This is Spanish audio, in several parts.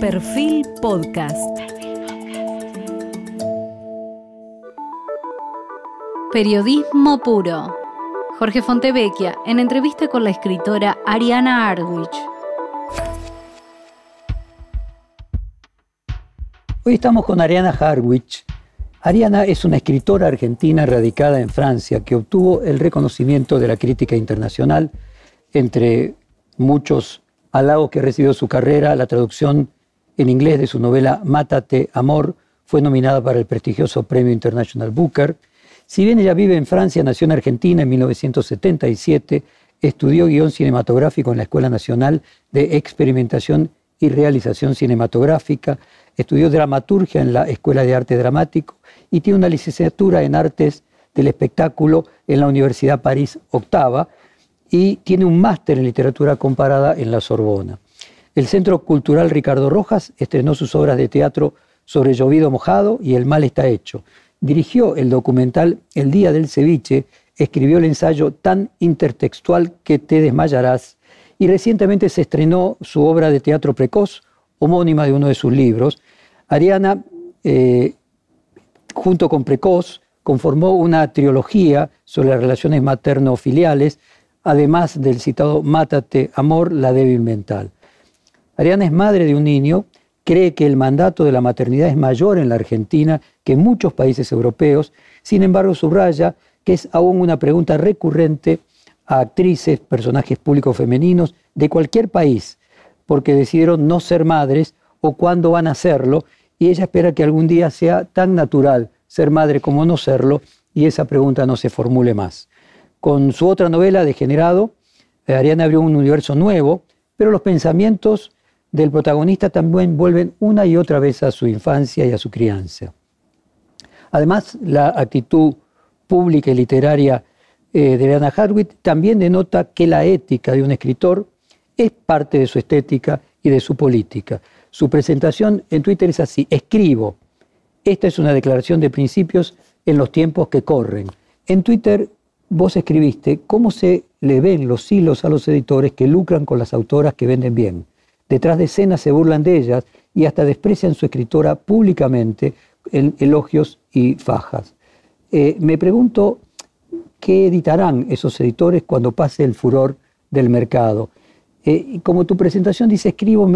Perfil Podcast. Periodismo puro. Jorge Fontevecchia en entrevista con la escritora Ariana Arwich. Hoy estamos con Ariana Harwich. Ariana es una escritora argentina radicada en Francia que obtuvo el reconocimiento de la crítica internacional entre muchos halagos que recibió su carrera, la traducción en inglés de su novela Mátate, Amor, fue nominada para el prestigioso Premio International Booker. Si bien ella vive en Francia, nació en Argentina en 1977, estudió guion cinematográfico en la Escuela Nacional de Experimentación y Realización Cinematográfica, estudió dramaturgia en la Escuela de Arte Dramático y tiene una licenciatura en Artes del Espectáculo en la Universidad París Octava y tiene un máster en literatura comparada en la Sorbona. El Centro Cultural Ricardo Rojas estrenó sus obras de teatro sobre Llovido Mojado y El Mal está hecho. Dirigió el documental El Día del Ceviche, escribió el ensayo Tan intertextual que te desmayarás y recientemente se estrenó su obra de teatro precoz, homónima de uno de sus libros. Ariana, eh, junto con Precoz, conformó una trilogía sobre las relaciones materno-filiales además del citado Mátate, amor, la débil mental. Ariana es madre de un niño, cree que el mandato de la maternidad es mayor en la Argentina que en muchos países europeos, sin embargo subraya que es aún una pregunta recurrente a actrices, personajes públicos femeninos de cualquier país, porque decidieron no ser madres o cuándo van a serlo, y ella espera que algún día sea tan natural ser madre como no serlo, y esa pregunta no se formule más. Con su otra novela, Degenerado, eh, Ariana abrió un universo nuevo, pero los pensamientos del protagonista también vuelven una y otra vez a su infancia y a su crianza. Además, la actitud pública y literaria eh, de Ariana Harwit también denota que la ética de un escritor es parte de su estética y de su política. Su presentación en Twitter es así, escribo. Esta es una declaración de principios en los tiempos que corren. En Twitter vos escribiste cómo se le ven los hilos a los editores que lucran con las autoras que venden bien. Detrás de escenas se burlan de ellas y hasta desprecian su escritora públicamente en elogios y fajas. Eh, me pregunto qué editarán esos editores cuando pase el furor del mercado. Eh, como tu presentación dice escribo,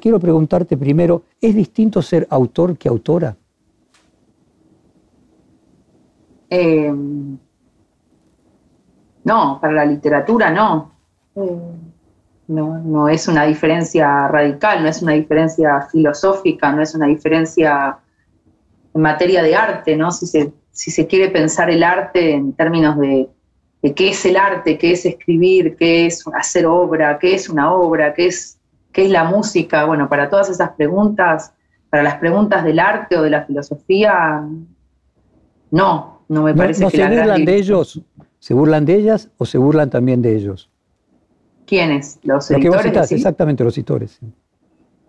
quiero preguntarte primero, ¿es distinto ser autor que autora? Eh, no, para la literatura no. No. No es una diferencia radical, no es una diferencia filosófica, no es una diferencia en materia de arte, ¿no? Si se, si se quiere pensar el arte en términos de, qué es el arte, qué es escribir, qué es hacer obra, qué es una obra, qué es, qué es la música. Bueno, para todas esas preguntas, para las preguntas del arte o de la filosofía, no, no me parece no, que se burlan de ellos ¿Se burlan de ellas o se burlan también de ellos? ¿Quiénes? ¿Los editores? Lo que vos exactamente, los editores.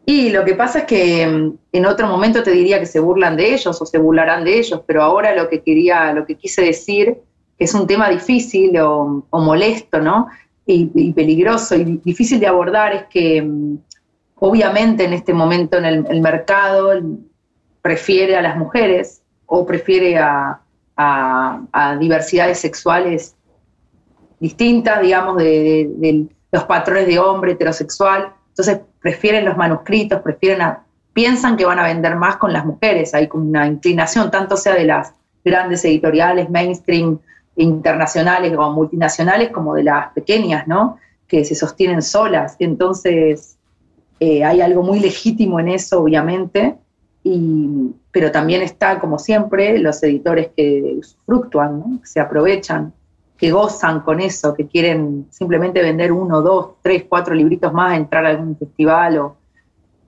Y lo que pasa es que mm, en otro momento te diría que se burlan de ellos o se burlarán de ellos, pero ahora lo que quería, lo que quise decir, que es un tema difícil o, molesto, ¿no? Y, peligroso y difícil de abordar, es que mm, obviamente en este momento en el mercado prefiere a las mujeres o prefiere a, a, diversidades sexuales distintas, digamos, de, los patrones de hombre heterosexual. Entonces prefieren los manuscritos, prefieren piensan que van a vender más con las mujeres. Hay una inclinación, tanto sea de las grandes editoriales, mainstream, internacionales o multinacionales, como de las pequeñas, ¿no? Que se sostienen solas. Entonces, eh, hay algo muy legítimo en eso, obviamente, y, pero también está, como siempre, los editores que fructúan, que se aprovechan, que gozan con eso, que quieren simplemente vender uno, dos, tres, cuatro libritos más, entrar a algún festival o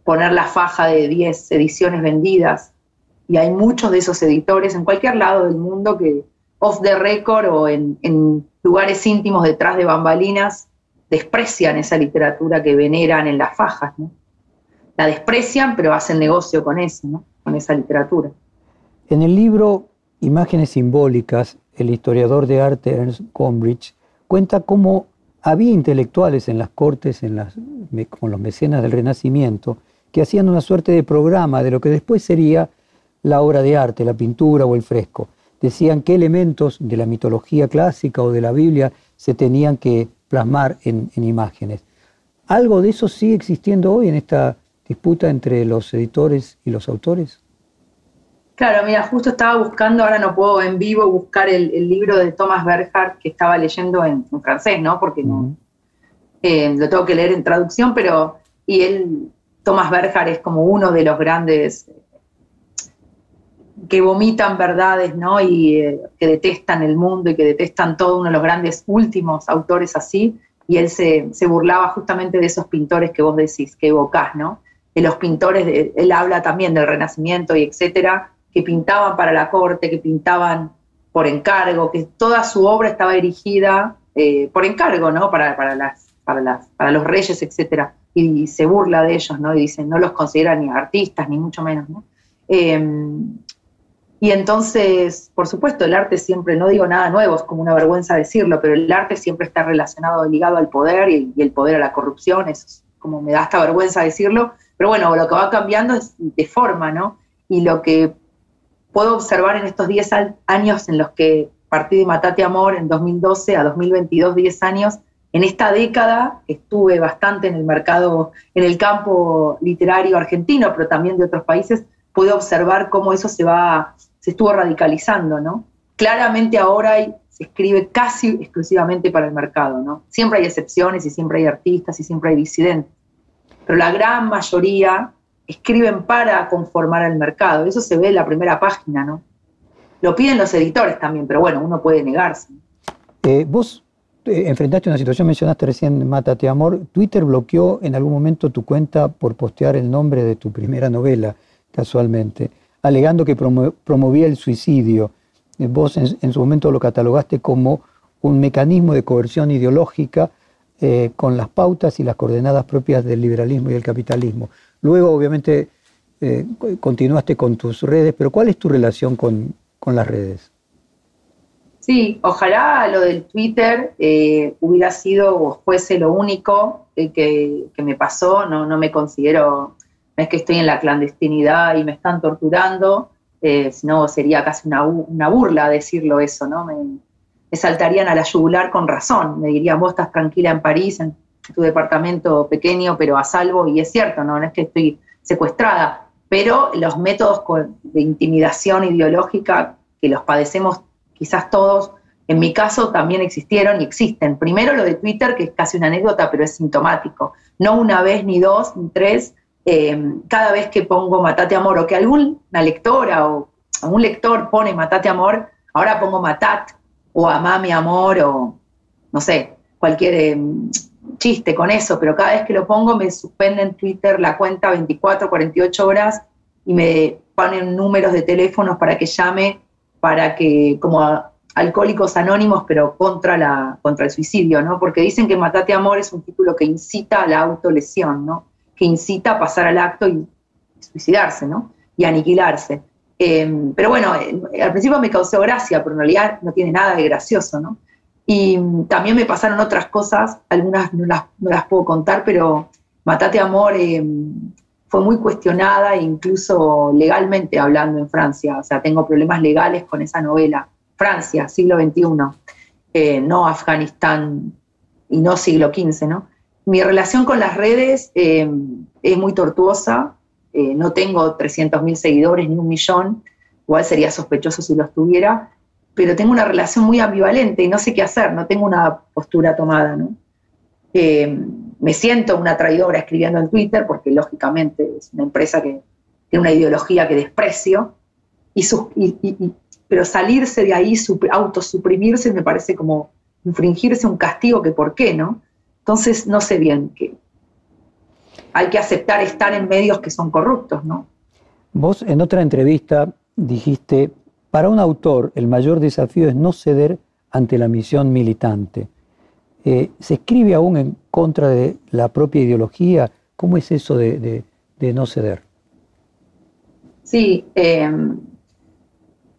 poner la faja de 10 ediciones vendidas. Y hay muchos de esos editores en cualquier lado del mundo que off the record o en, en lugares íntimos detrás de bambalinas desprecian esa literatura que veneran en las fajas. ¿no? la desprecian, pero hacen negocio con eso, con esa literatura. En el libro Imágenes Simbólicas, el historiador de arte Ernst Gombrich cuenta cómo había intelectuales en las cortes, en las, como los mecenas del Renacimiento, que hacían una suerte de programa de lo que después sería la obra de arte, la pintura o el fresco. Decían qué elementos de la mitología clásica o de la Biblia se tenían que plasmar en, imágenes. ¿Algo de eso sigue existiendo hoy en esta disputa entre los editores y los autores? Claro, mira, justo estaba buscando, ahora no puedo en vivo buscar el, libro de Thomas Berhardt que estaba leyendo en, francés, ¿no? Porque eh, lo tengo que leer en traducción, pero y él, Thomas Berhardt es como uno de los grandes que vomitan verdades, ¿no? Y eh, que detestan el mundo y que detestan todo, uno de los grandes últimos autores así, y él se, burlaba justamente de esos pintores que vos decís, que evocás, ¿no? De los pintores, de, él habla también del Renacimiento y etcétera, que pintaban para la corte, que pintaban por encargo, que toda su obra estaba dirigida eh, por encargo, ¿no? Para, para, las, para, los reyes, etcétera, y, se burla de ellos, ¿no? Y dice, no los considera ni artistas, ni mucho menos, ¿no? Em, y entonces, por supuesto, el arte siempre, no digo nada nuevo, es como una vergüenza decirlo, pero el arte siempre está relacionado, ligado al poder y, el poder a la corrupción, es como me da esta vergüenza decirlo, pero bueno, lo que va cambiando es de forma, ¿no? Y lo que puedo observar en estos 10 años en los que partí de Matate Amor en 2012 a 2022, 10 años, en esta década estuve bastante en el mercado, en el campo literario argentino, pero también de otros países, pude observar cómo eso se va se estuvo radicalizando, ¿no? Claramente ahora se escribe casi exclusivamente para el mercado, ¿no? Siempre hay excepciones y siempre hay artistas y siempre hay disidentes, pero la gran mayoría escriben para conformar al mercado, eso se ve en la primera página, ¿no? Lo piden los editores también, pero bueno, uno puede negarse. Eh, vos eh, enfrentaste una situación, mencionaste recién Mátate Amor, Twitter bloqueó en algún momento tu cuenta por postear el nombre de tu primera novela, casualmente alegando que promovía el suicidio. Eh, vos en, su momento lo catalogaste como un mecanismo de coerción ideológica eh, con las pautas y las coordenadas propias del liberalismo y del capitalismo. Luego, obviamente, eh, continuaste con tus redes, pero ¿cuál es tu relación con, las redes? Sí, ojalá lo del Twitter hubiera sido o fuese lo único que, que, me pasó, no, no me considero es que estoy en la clandestinidad y me están torturando, eh, sino sería casi una, burla decirlo eso, ¿no? Me, saltarían a la yugular con razón, me dirían, vos estás tranquila en París, en tu departamento pequeño, pero a salvo, y es cierto, no, no es que estoy secuestrada, pero los métodos de intimidación ideológica que los padecemos quizás todos, en mi caso también existieron y existen. Primero lo de Twitter, que es casi una anécdota, pero es sintomático. No una vez, ni dos, ni tres, eh, cada vez que pongo Matate Amor o que alguna lectora o algún lector pone Matate Amor, ahora pongo Matat o Amame Amor o no sé, cualquier eh, chiste con eso, pero cada vez que lo pongo me suspenden en Twitter la cuenta 24, 48 horas y me ponen números de teléfonos para que llame, para que, como alcohólicos anónimos, pero contra, la, contra el suicidio, ¿no? Porque dicen que Matate Amor es un título que incita a la autolesión, ¿no? que incita a pasar al acto y suicidarse, ¿no? Y aniquilarse. Em, pero bueno, eh, al principio me causó gracia, pero en realidad no tiene nada de gracioso, ¿no? Y también me pasaron otras cosas, algunas no las, puedo contar, pero Matate Amor em, fue muy cuestionada, incluso legalmente hablando en Francia. O sea, tengo problemas legales con esa novela. Francia, siglo XXI, eh, no Afganistán y no siglo XV, ¿no? Mi relación con las redes eh, es muy tortuosa. Eh, no tengo 300.000 seguidores ni un millón. Igual sería sospechoso si los tuviera. Pero tengo una relación muy ambivalente y no sé qué hacer. No tengo una postura tomada. Eh, me siento una traidora escribiendo en Twitter porque lógicamente es una empresa que tiene una ideología que desprecio. pero salirse de ahí, autosuprimirse, me parece como infringirse un castigo que por qué, ¿no? Entonces, no sé bien que hay que aceptar estar en medios que son corruptos, ¿no? Vos en otra entrevista dijiste, para un autor el mayor desafío es no ceder ante la misión militante. Eh, ¿Se escribe aún en contra de la propia ideología? ¿Cómo es eso de, no ceder? Sí, em,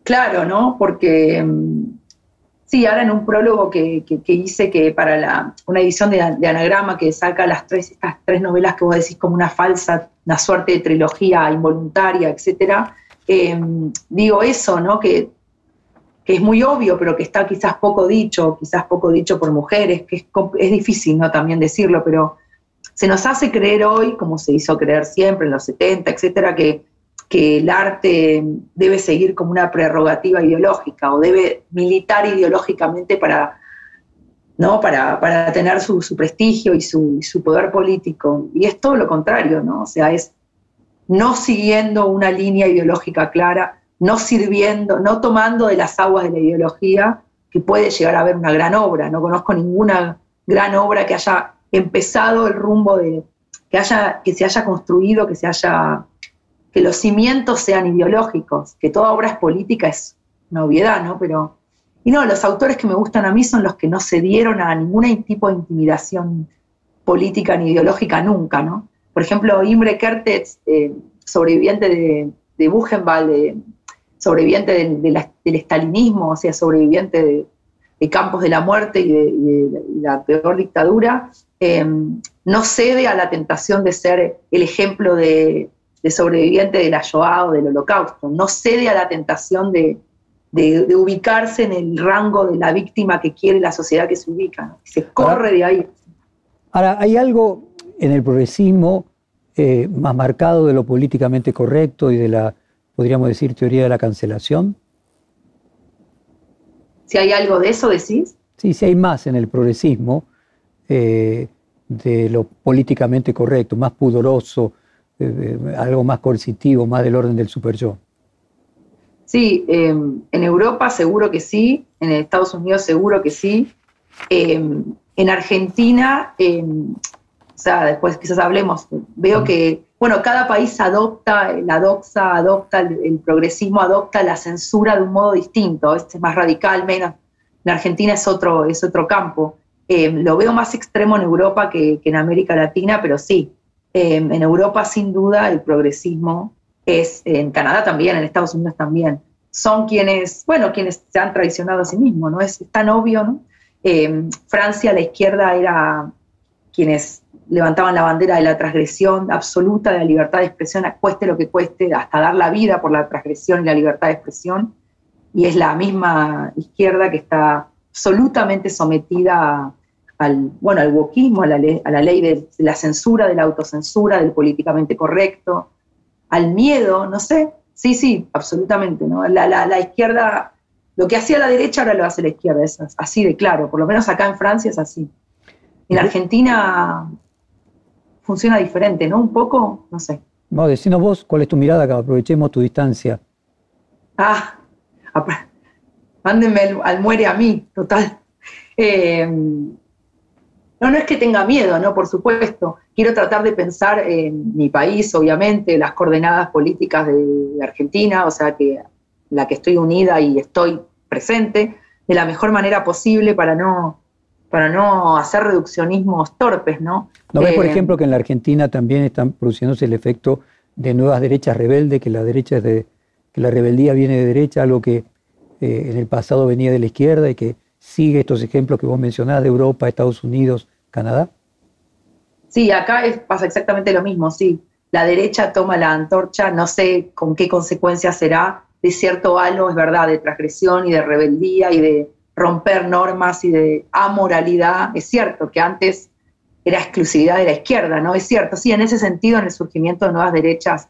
claro, ¿no? Porque em, Sí, ahora en un prólogo que, hice que para la, una edición de, Anagrama que saca las tres, estas tres novelas que vos decís como una falsa, una suerte de trilogía involuntaria, etcétera, em, digo eso, ¿no? Que, que, es muy obvio, pero que está quizás poco dicho, quizás poco dicho por mujeres, que es, es difícil, ¿no? También decirlo, pero se nos hace creer hoy, como se hizo creer siempre en los 70, etcétera, que que el arte debe seguir como una prerrogativa ideológica o debe militar ideológicamente para, ¿no? para, para tener su, prestigio y su, su, poder político. Y es todo lo contrario, ¿no? O sea, es no siguiendo una línea ideológica clara, no sirviendo, no tomando de las aguas de la ideología, que puede llegar a haber una gran obra. No conozco ninguna gran obra que haya empezado el rumbo de, que, haya, que se haya construido, que se haya que los cimientos sean ideológicos, que toda obra es política es una obviedad, ¿no? Pero, y no, los autores que me gustan a mí son los que no cedieron a ningún tipo de intimidación política ni ideológica nunca, ¿no? Por ejemplo, Imre Kertész, eh, sobreviviente de, de Buchenwald, sobreviviente del estalinismo, o sea, sobreviviente de, campos de la muerte y de, la peor dictadura, eh, no cede a la tentación de ser el ejemplo de, de sobreviviente de la Shoah o del Holocausto, no cede a la tentación de, ubicarse en el rango de la víctima que quiere la sociedad que se ubica, se corre de ahí. Ahora, hay algo en el progresismo eh, más marcado de lo políticamente correcto y de la, podríamos decir, teoría de la cancelación. Si hay algo de eso, decís. Sí, si hay más en el progresismo eh, de lo políticamente correcto, más pudoroso, algo más coercitivo, más del orden del super yo. Sí, em, en Europa seguro que sí, en Estados Unidos seguro que sí. Em, en Argentina, em, sea, después quizás hablemos, veo que, bueno, cada país adopta, la doxa adopta, el, progresismo adopta la censura de un modo distinto, este es más radical, menos. En Argentina es otro, es otro campo. lo veo más extremo en Europa que en América Latina, pero sí, Em, en Europa, sin duda, el progresismo es, en Canadá también, en Estados Unidos también, son quienes, bueno, quienes se han traicionado a sí mismos, ¿no? Es, tan obvio, ¿no? Em, Francia, la izquierda era quienes levantaban la bandera de la transgresión absoluta de la libertad de expresión, cueste lo que cueste, hasta dar la vida por la transgresión y la libertad de expresión, y es la misma izquierda que está absolutamente sometida al, bueno, al wokismo, a la, ley, a la ley de la censura, de la autocensura, del políticamente correcto, al miedo, no sé. Sí, sí, absolutamente. ¿no? La, izquierda, lo que hacía la derecha ahora lo hace la izquierda, es así de claro. Por lo menos acá en Francia es así. En Argentina funciona diferente, ¿no? Un poco, no sé. No, decinos vos cuál es tu mirada, que aprovechemos tu distancia. Ah, mándenme al, muere a mí, total. Eh, no, no es que tenga miedo, ¿no? Por supuesto. Quiero tratar de pensar en mi país, obviamente, las coordenadas políticas de, Argentina, o sea, que la que estoy unida y estoy presente de la mejor manera posible para no, para no hacer reduccionismos torpes, ¿no? ¿No ves, por eh, ejemplo, que en la Argentina también están produciéndose el efecto de nuevas derechas rebeldes, que la derecha es de, que la rebeldía viene de derecha, algo que eh, en el pasado venía de la izquierda y que sigue estos ejemplos que vos mencionás de Europa, Estados Unidos, Canadá? Sí, acá pasa exactamente lo mismo, sí. La derecha toma la antorcha, no sé con qué consecuencias será, de cierto halo, es verdad, de transgresión y de rebeldía y de romper normas y de amoralidad. Es cierto que antes era exclusividad de la izquierda, ¿no? Es cierto, sí, en ese sentido, en el surgimiento de nuevas derechas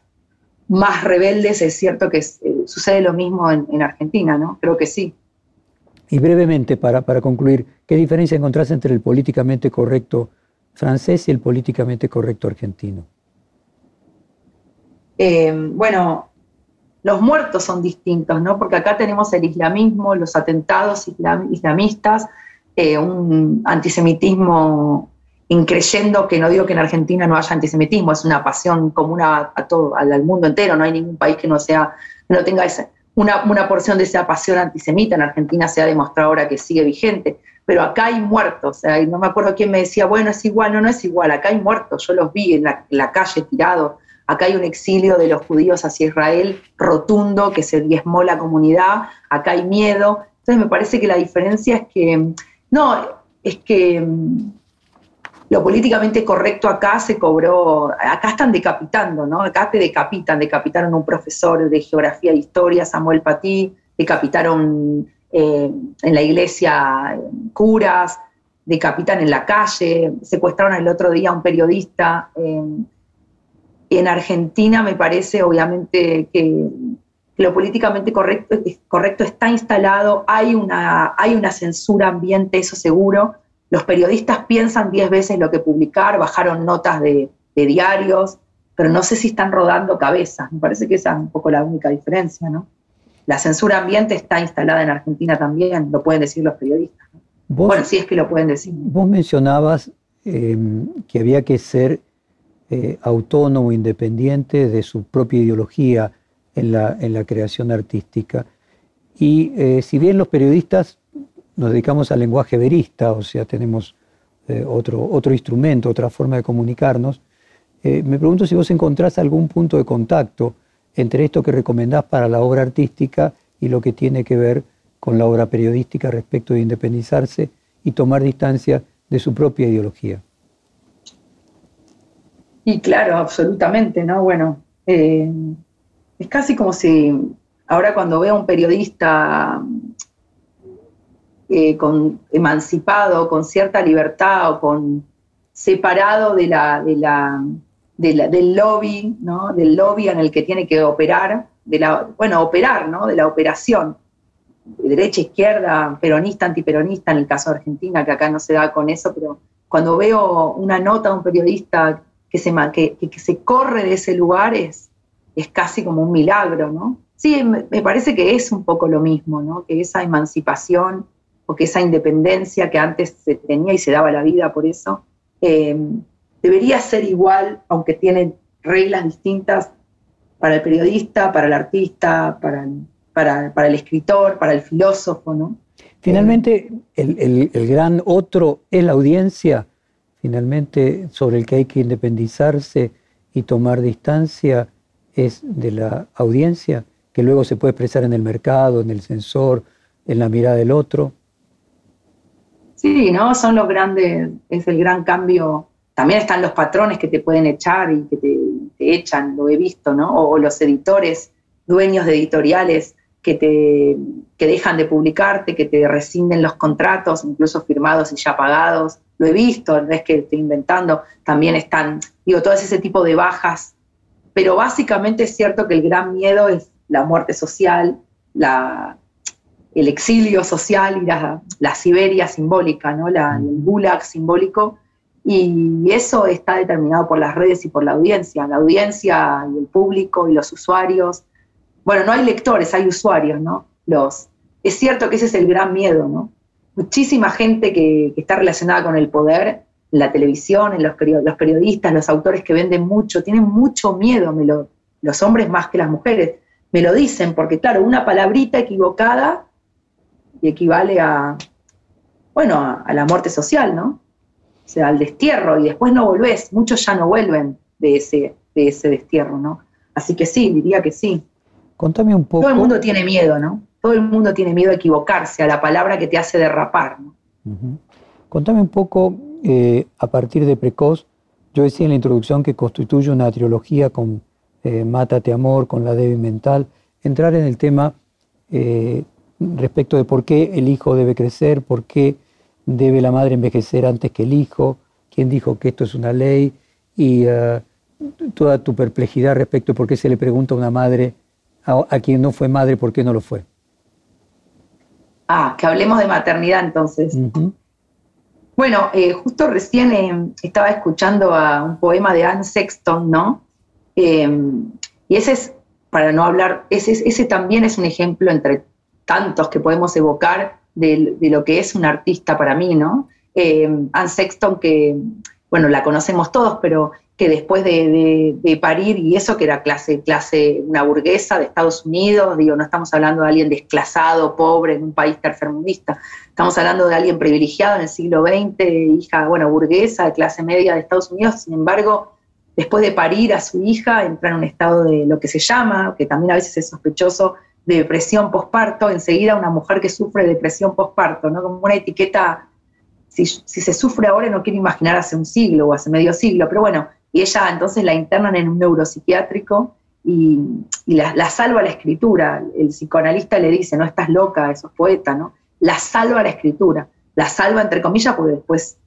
más rebeldes, es cierto que eh, sucede lo mismo en, en Argentina, ¿no? Creo que sí. Y brevemente, para, para concluir, ¿qué diferencia encontrás entre el políticamente correcto francés y el políticamente correcto argentino? Eh, bueno, los muertos son distintos, ¿no? Porque acá tenemos el islamismo, los atentados islamistas, eh, un antisemitismo increyendo, que no digo que en Argentina no haya antisemitismo, es una pasión común a, todo, al, mundo entero, no hay ningún país que no sea, que no tenga ese, una, porción de esa pasión antisemita. En Argentina se ha demostrado ahora que sigue vigente, pero acá hay muertos. no me acuerdo quién me decía, bueno, es igual, no, no es igual, acá hay muertos, yo los vi en la, calle tirados. Acá hay un exilio de los judíos hacia Israel rotundo que se diezmó la comunidad, acá hay miedo, Entonces me parece que la diferencia es que, no, es que mm, lo políticamente correcto acá se cobró, acá están decapitando, ¿no? Acá te decapitan, decapitaron un profesor de geografía e historia, Samuel Patí, decapitaron eh, en la iglesia curas, decapitan en la calle, secuestraron el otro día a un periodista. En Argentina me parece obviamente que lo políticamente correcto, correcto está instalado, hay una, hay una censura ambiente, eso seguro. Los periodistas piensan diez veces lo que publicar, bajaron notas de, de diarios, pero no sé si están rodando cabezas. Me parece que esa es un poco la única diferencia, ¿no? La censura ambiente está instalada en Argentina también, lo pueden decir los periodistas. bueno, sí es que lo pueden decir. Vos mencionabas eh, que había que ser eh, autónomo, independiente de su propia ideología en la, en la creación artística. Y eh, si bien los periodistas nos dedicamos al lenguaje verista, o sea, tenemos otro, otro instrumento, otra forma de comunicarnos, me pregunto si vos encontrás algún punto de contacto entre esto que recomendás para la obra artística y lo que tiene que ver con la obra periodística respecto de independizarse y tomar distancia de su propia ideología. Y claro, absolutamente, ¿no? Bueno, eh, es casi como si ahora cuando veo a un periodista eh, emancipado, con cierta libertad o con separado de la, de la del lobby, ¿no? Del lobby en el que tiene que operar, de la, bueno, operar, ¿no? De la operación. Derecha, izquierda, peronista, antiperonista, en el caso de Argentina, que acá no se da con eso, pero cuando veo una nota de un periodista que se, que, que se corre de ese lugar es, es casi como un milagro, ¿no? Sí, me, parece que es un poco lo mismo, ¿no? Que esa emancipación o que esa independencia que antes se tenía y se daba la vida por eso, eh, debería ser igual, aunque tienen reglas distintas para el periodista, para el artista, para, para, el escritor, para el filósofo, ¿no? Finalmente, el, gran otro es la audiencia, finalmente, sobre el que hay que independizarse y tomar distancia, es de la audiencia, que luego se puede expresar en el mercado, en el sensor, en la mirada del otro. Sí, ¿no? Son los grandes, es el gran cambio también están los patrones que te pueden echar y que te, echan, lo he visto, ¿no? O, los editores, dueños de editoriales que te que dejan de publicarte, que te rescinden los contratos, incluso firmados y ya pagados. Lo he visto, no es que estoy inventando, también están, digo, todo ese tipo de bajas. Pero básicamente es cierto que el gran miedo es la muerte social, la, el exilio social y la, la Siberia simbólica, ¿no? La, el gulag simbólico y eso está determinado por las redes y por la audiencia, la audiencia y el público y los usuarios. Bueno, no hay lectores, hay usuarios, ¿no? Los, es cierto que ese es el gran miedo, ¿no? Muchísima gente que, está relacionada con el poder, en la televisión, en los, los, periodistas, los autores que venden mucho, tienen mucho miedo, me lo, los hombres más que las mujeres, me lo dicen, porque claro, una palabrita equivocada equivale a, bueno, a la muerte social, ¿no? o sea, al destierro, y después no volvés, muchos ya no vuelven de ese, de ese destierro, ¿no? Así que sí, diría que sí. Contame un poco. Todo el mundo tiene miedo, ¿no? Todo el mundo tiene miedo a equivocarse, a la palabra que te hace derrapar. Contame un poco, eh, a partir de Precoz, yo decía en la introducción que constituye una trilogía con eh, Mátate Amor, con La Débil Mental, entrar en el tema eh, respecto de por qué el hijo debe crecer, por qué debe la madre envejecer antes que el hijo, quién dijo que esto es una ley y toda tu perplejidad respecto a por qué se le pregunta a una madre, a, quien no fue madre, por qué no lo fue. Ah, que hablemos de maternidad entonces. Bueno, eh, justo recién eh, estaba escuchando a un poema de Anne Sexton, ¿no? Eh, y ese es, para no hablar, ese, ese también es un ejemplo entre tantos que podemos evocar de, lo que es un artista para mí, ¿no? Anne Sexton, que, bueno, la conocemos todos, pero que después de, parir, y eso que era clase, clase, una burguesa de Estados Unidos, digo, no estamos hablando de alguien desclasado, pobre, en un país tercermundista, estamos hablando de alguien privilegiado en el siglo XX, hija, bueno, burguesa, de clase media de Estados Unidos, sin embargo, después de parir a su hija, entra en un estado de lo que se llama, que también a veces es sospechoso, de depresión posparto, enseguida una mujer que sufre depresión posparto, ¿no? Como una etiqueta, si, se sufre ahora no quiero imaginar hace un siglo o hace medio siglo, pero bueno, y ella entonces la internan en un neuropsiquiátrico y, la, salva la escritura. El psicoanalista le dice, no estás loca, eso es poeta, ¿no? La salva la escritura, la salva entre comillas porque después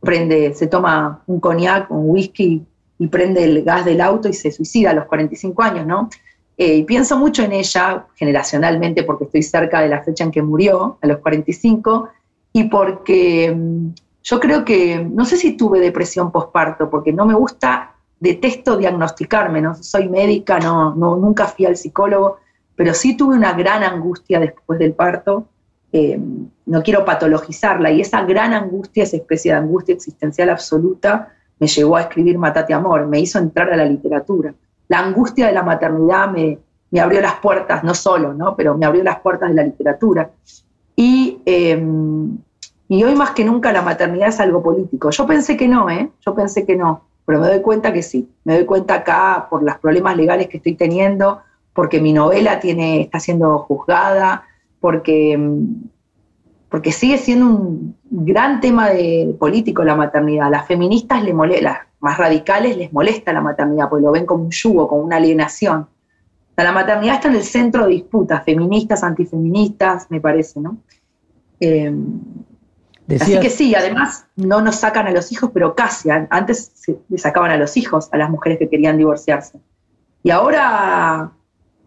prende, se toma un coñac, un whisky y prende el gas del auto y se suicida a los 45 años, ¿no? Eh, y pienso mucho en ella, generacionalmente, porque estoy cerca de la fecha en que murió, a los 45, y porque mm, yo creo que, no sé si tuve depresión postparto, porque no me gusta, detesto diagnosticarme, no soy médica, no, no, nunca fui al psicólogo, pero sí tuve una gran angustia después del parto, eh, no quiero patologizarla, y esa gran angustia, esa especie de angustia existencial absoluta, me llevó a escribir Matate Amor, me hizo entrar a la literatura la angustia de la maternidad me, abrió las puertas, no solo, ¿no? pero me abrió las puertas de la literatura. Y, em, y hoy más que nunca la maternidad es algo político. Yo pensé que no, ¿eh? yo pensé que no, pero me doy cuenta que sí. Me doy cuenta acá por los problemas legales que estoy teniendo, porque mi novela tiene, está siendo juzgada, porque, em, porque sigue siendo un gran tema de, político la maternidad. Las feministas le molesta, más radicales les molesta la maternidad, porque lo ven como un yugo, como una alienación. La maternidad está en el centro de disputas, feministas, antifeministas, me parece, ¿no? Eh, así que sí, además no nos sacan a los hijos, pero casi, antes le sacaban a los hijos a las mujeres que querían divorciarse. Y ahora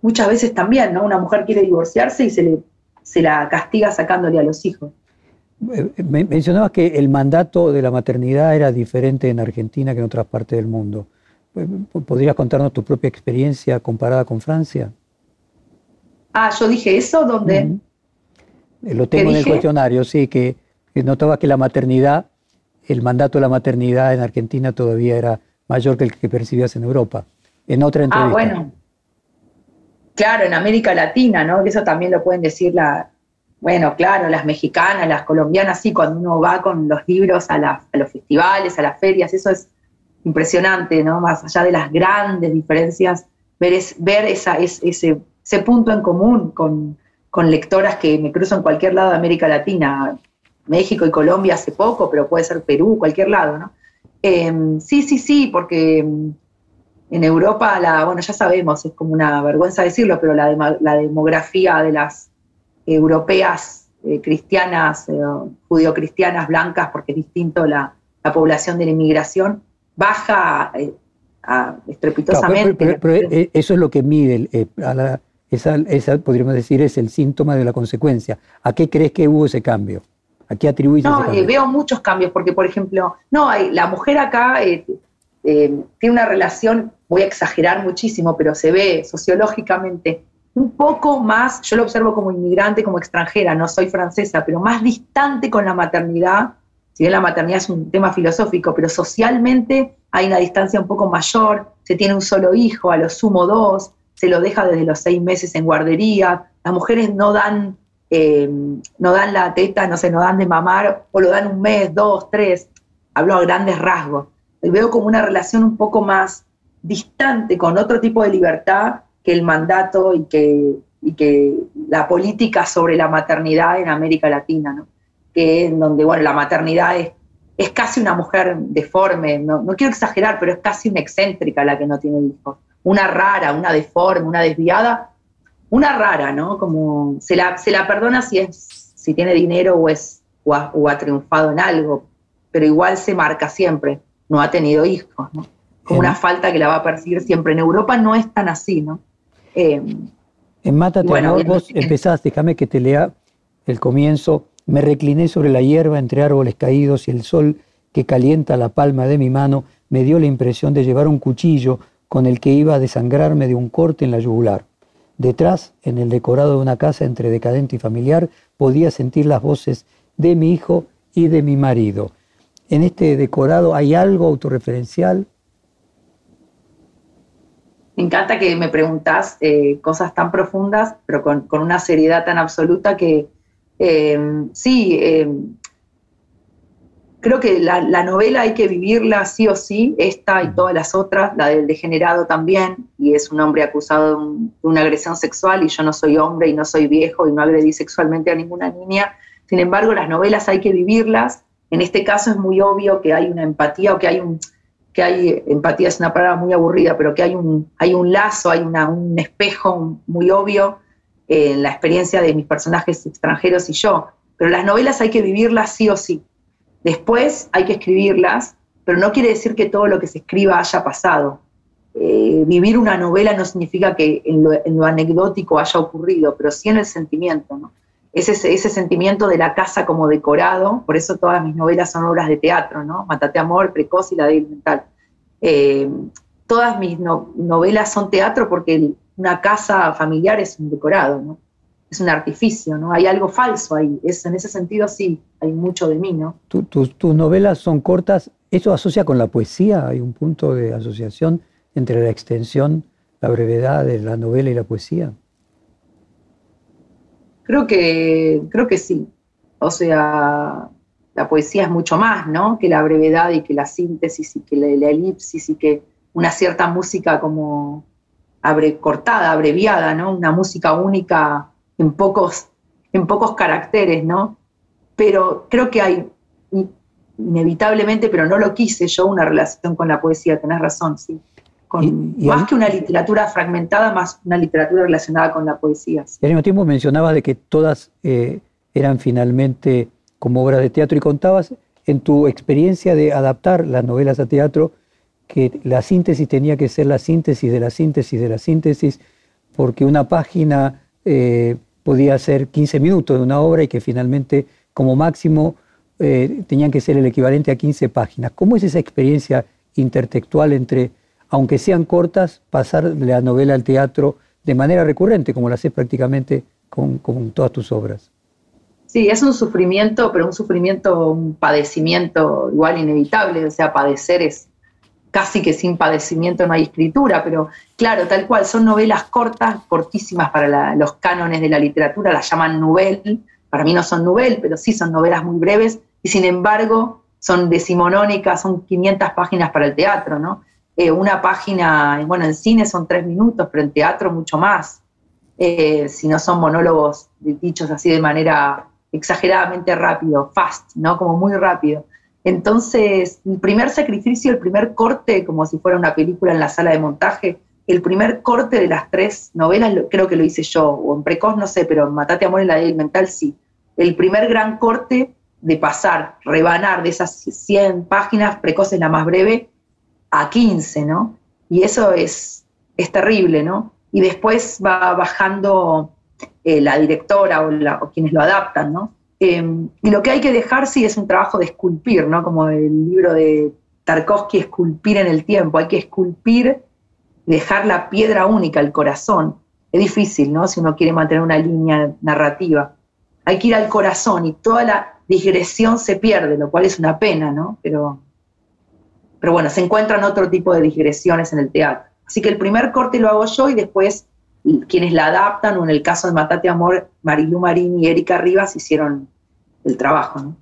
muchas veces también, ¿no? Una mujer quiere divorciarse y se, le, se la castiga sacándole a los hijos. Eh, mencionabas que el mandato de la maternidad era diferente en Argentina que en otras partes del mundo. Eh, ¿Podrías contarnos tu propia experiencia comparada con Francia? Ah, yo dije eso, ¿dónde? Eh, lo tengo en el cuestionario, sí, que, notaba que la maternidad, el mandato de la maternidad en Argentina todavía era mayor que el que percibías en Europa. En otra ah, entrevista. Ah, bueno. Claro, en América Latina, ¿no? Eso también lo pueden decir la, bueno, claro, las mexicanas, las colombianas, sí, cuando uno va con los libros a, los festivales, a las ferias, eso es impresionante, ¿no? Más allá de las grandes diferencias, ver, esa, ese, punto en común con, lectoras que me cruzo en cualquier lado de América Latina, México y Colombia hace poco, pero puede ser Perú, cualquier lado, ¿no? Em, sí, sí, sí, porque em, en Europa, la, bueno, ya sabemos, es como una vergüenza decirlo, pero la, la demografía de las europeas eh, cristianas, eh, judio-cristianas blancas, porque es distinto la, población de la inmigración, baja eh, estrepitosamente. pero, eso es lo que mide, esa, podríamos decir, es el síntoma de la consecuencia. ¿A qué crees que hubo ese cambio? ¿A qué atribuís no, ese cambio? veo muchos cambios, porque por ejemplo, no, hay, la mujer acá tiene una relación, voy a exagerar muchísimo, pero se ve sociológicamente un poco más, yo lo observo como inmigrante, como extranjera, no soy francesa, pero más distante con la maternidad, si bien la maternidad es un tema filosófico, pero socialmente hay una distancia un poco mayor, se tiene un solo hijo, a lo sumo dos, se lo deja desde los seis meses en guardería, las mujeres no dan, eh, no dan la teta, no sé, no dan de mamar, o lo dan un mes, dos, tres, hablo a grandes rasgos. Y veo como una relación un poco más distante con otro tipo de libertad que el mandato y que, y que la política sobre la maternidad en América Latina, ¿no? Que en donde bueno, la maternidad es, es casi una mujer deforme, no, no, quiero exagerar, pero es casi una excéntrica la que no tiene hijos, una rara, una deforme, una desviada, una rara, ¿no? Como se la, se la perdona si, es, si tiene dinero o, es, o ha, o ha triunfado en algo, pero igual se marca siempre, no ha tenido hijos, ¿no? Como una falta que la va a perseguir siempre. En Europa no es tan así, ¿no? Eh, en Mátate vos empezás, déjame que te lea el comienzo. Me recliné sobre la hierba entre árboles caídos y el sol que calienta la palma de mi mano me dio la impresión de llevar un cuchillo con el que iba a desangrarme de un corte en la yugular. Detrás, en el decorado de una casa entre decadente y familiar, podía sentir las voces de mi hijo y de mi marido. En este decorado hay algo autorreferencial, me encanta que me preguntas eh, cosas tan profundas, pero con, una seriedad tan absoluta que eh, sí, eh, creo que la, novela hay que vivirla sí o sí, esta y todas las otras, la del degenerado también, y es un hombre acusado de, una agresión sexual y yo no soy hombre y no soy viejo y no agredí sexualmente a ninguna niña. Sin embargo, las novelas hay que vivirlas. En este caso es muy obvio que hay una empatía o que hay un, que hay, empatía es una palabra muy aburrida, pero que hay un, hay un lazo, hay un espejo muy obvio en la experiencia de mis personajes extranjeros y yo. Pero las novelas hay que vivirlas sí o sí. Después hay que escribirlas, pero no quiere decir que todo lo que se escriba haya pasado. Eh, vivir una novela no significa que en lo, anecdótico haya ocurrido, pero sí en el sentimiento. Ese, ese sentimiento de la casa como decorado, por eso todas mis novelas son obras de teatro, ¿no? Matate Amor, Precoz y La Débil Mental. Eh, todas mis novelas son teatro porque una casa familiar es un decorado, ¿no? es un artificio, ¿no? Hay algo falso ahí. Es, en ese sentido sí, hay mucho de mí, ¿no? tus novelas son cortas. ¿Eso asocia con la poesía? ¿Hay un punto de asociación entre la extensión, la brevedad de la novela y la poesía? Creo que, creo que sí. O sea, la poesía es mucho más, ¿no? Que la brevedad y que la síntesis y que la, elipsis y que una cierta música como abre, cortada, abreviada, ¿no? Una música única en pocos, en pocos caracteres, ¿no? Pero creo que hay, inevitablemente, pero no lo quise yo, una relación con la poesía, tenés razón, sí. más que una literatura fragmentada, más una literatura relacionada con la poesía. al mismo tiempo mencionabas de que todas eh, eran finalmente como obras de teatro y contabas en tu experiencia de adaptar las novelas a teatro que la síntesis tenía que ser la síntesis de la síntesis de la síntesis, porque una página eh, podía ser 15 minutos de una obra y que finalmente como máximo eh, tenían que ser el equivalente a 15 páginas. ¿Cómo es esa experiencia intertextual entre, aunque sean cortas, pasar la novela al teatro de manera recurrente, como lo haces prácticamente con, con todas tus obras? Sí, es un sufrimiento, pero un sufrimiento, un padecimiento igual inevitable, o sea, padecer es casi que sin padecimiento no hay escritura, pero claro, tal cual, son novelas cortas, cortísimas para los cánones de la literatura, las llaman novel, para mí no son novel, pero sí son novelas muy breves, y sin embargo son decimonónicas, son 500 páginas para el teatro, ¿no? Eh, una página, bueno, en cine son tres minutos, pero en teatro mucho más, eh, si no son monólogos dichos así de manera exageradamente rápido, fast, ¿no? Como muy rápido. Entonces, el primer sacrificio, el primer corte, como si fuera una película en la sala de montaje, el primer corte de las tres novelas, creo que lo hice yo, o en Precoz no sé, pero en Matate Amor en la débil mental sí. El primer gran corte de pasar, rebanar de esas 100 páginas, Precoz es la más breve, a 15, ¿no? Y eso es, es terrible, ¿no? Y después va bajando eh, la directora o, o quienes lo adaptan, ¿no? Em, y lo que hay que dejar sí es un trabajo de esculpir, ¿no? Como el libro de Tarkovsky, Esculpir en el tiempo. Hay que esculpir, dejar la piedra única, el corazón. Es difícil, ¿no? Si uno quiere mantener una línea narrativa. Hay que ir al corazón y toda la digresión se pierde, lo cual es una pena, ¿no? Pero, pero bueno, se encuentran otro tipo de digresiones en el teatro. Así que el primer corte lo hago yo y después quienes la adaptan, o en el caso de Matate Amor, Marilu Marín y Erika Rivas hicieron el trabajo. ¿no?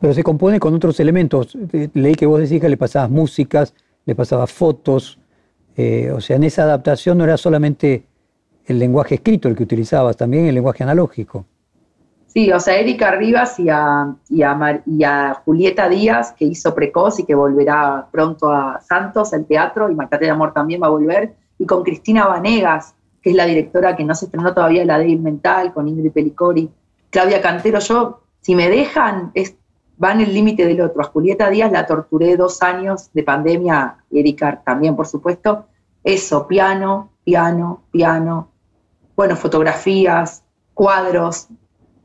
Pero se compone con otros elementos. Leí que vos decís que le pasabas músicas, le pasabas fotos. Eh, o sea, en esa adaptación no era solamente el lenguaje escrito el que utilizabas, también el lenguaje analógico. Sí, o sea, Erika Rivas y a, y a, Julieta Díaz, que hizo Precoz y que volverá pronto a Santos, el teatro, y Matate de Amor también va a volver, y con Cristina Vanegas, que es la directora que no se estrenó todavía La Débil Mental, con Ingrid Pelicori, Claudia Cantero, yo, si me dejan, es, van el límite del otro. A Julieta Díaz la torturé dos años de pandemia, Erika también, por supuesto. Eso, piano, piano, piano, bueno, fotografías, cuadros.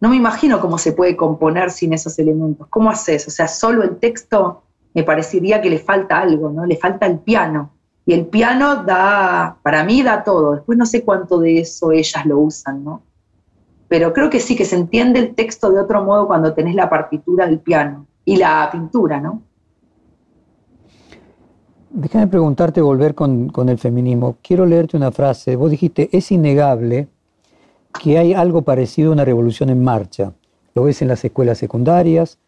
No me imagino cómo se puede componer sin esos elementos. ¿Cómo haces? O sea, solo el texto me parecería que le falta algo, ¿no? Le falta el piano. Y el piano da, para mí da todo. Después no sé cuánto de eso ellas lo usan, ¿no? Pero creo que sí, que se entiende el texto de otro modo cuando tenés la partitura del piano y la pintura, ¿no? Déjame preguntarte, volver con, el feminismo. Quiero leerte una frase. Vos dijiste, es innegable que hay algo parecido a una revolución en marcha. Lo ves en las escuelas secundarias,